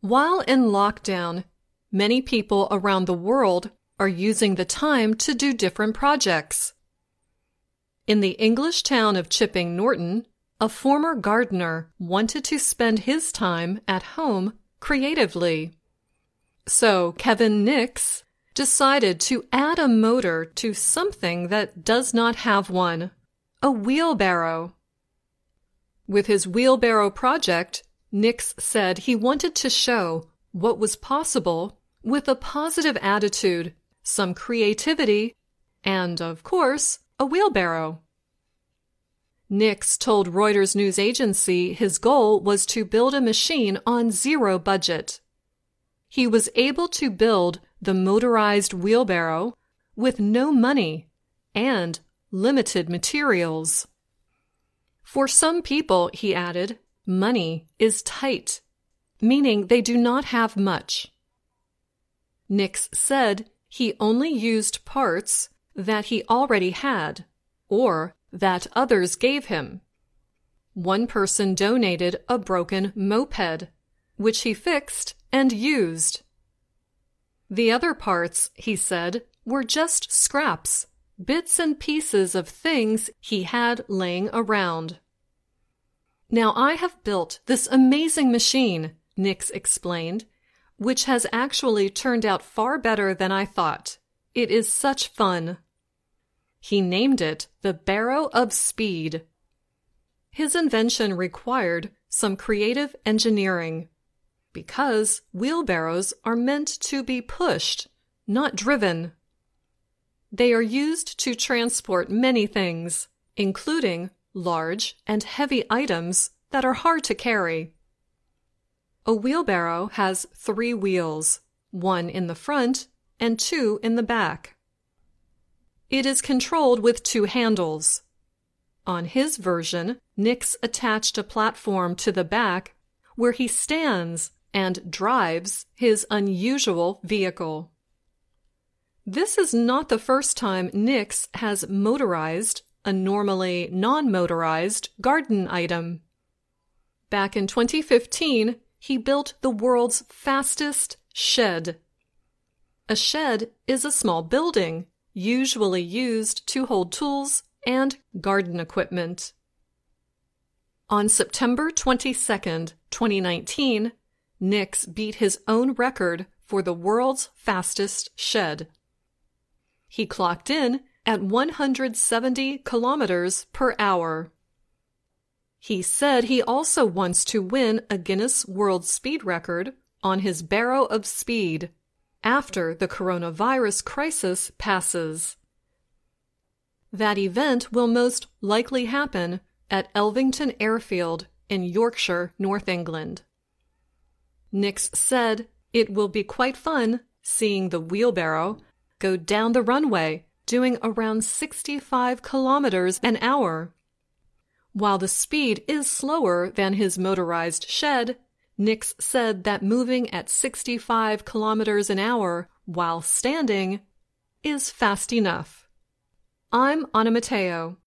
While in lockdown, many people around the world are using the time to do different projects. In the English town of Chipping Norton, a former gardener wanted to spend his time at home creatively. So Kevin Nicks decided to add a motor to something that does not have one a wheelbarrow. With his wheelbarrow project, Nicks said he wanted to show what was possible with a positive attitude, some creativity, and, of course, a wheelbarrow. Nicks told Reuters news agency his goal was to build a machine on zero budget. He was able to build the motorized wheelbarrow with no money and limited materials. For some people, he added, money is tight, meaning they do not have much. Nicks said he only used parts that he already had or that others gave him. One person donated a broken moped, which he fixed and used. The other parts, he said, were just scraps, bits and pieces of things he had laying around. Now I have built this amazing machine, Nicks explained, which has actually turned out far better than I thought. It is such fun. He named it the Barrow of Speed. His invention required some creative engineering because wheelbarrows are meant to be pushed, not driven. They are used to transport many things, including large and heavy items that are hard to carry. A wheelbarrow has three wheels, one in the front and two in the back. It is controlled with two handles. On his version, Nicks attached a platform to the back where he stands and drives his unusual vehicle. This is not the first time Nicks has motorized a normally non motorized garden item. Back in 2015, he built the world's fastest shed. A shed is a small building, usually used to hold tools and garden equipment. On September 22, 2019, Nicks beat his own record for the world's fastest shed. He clocked in at 170 kilometers per hour. He said he also wants to win a Guinness World Speed Record on his Barrow of Speed after the coronavirus crisis passes. That event will most likely happen at Elvington Airfield in Yorkshire, North England. Nicks said it will be quite fun seeing the wheelbarrow go down the runway doing around 65 kilometers an hour. While the speed is slower than his motorized shed, Nicks said that moving at 65 kilometers an hour while standing is fast enough. I'm Anna Matteo.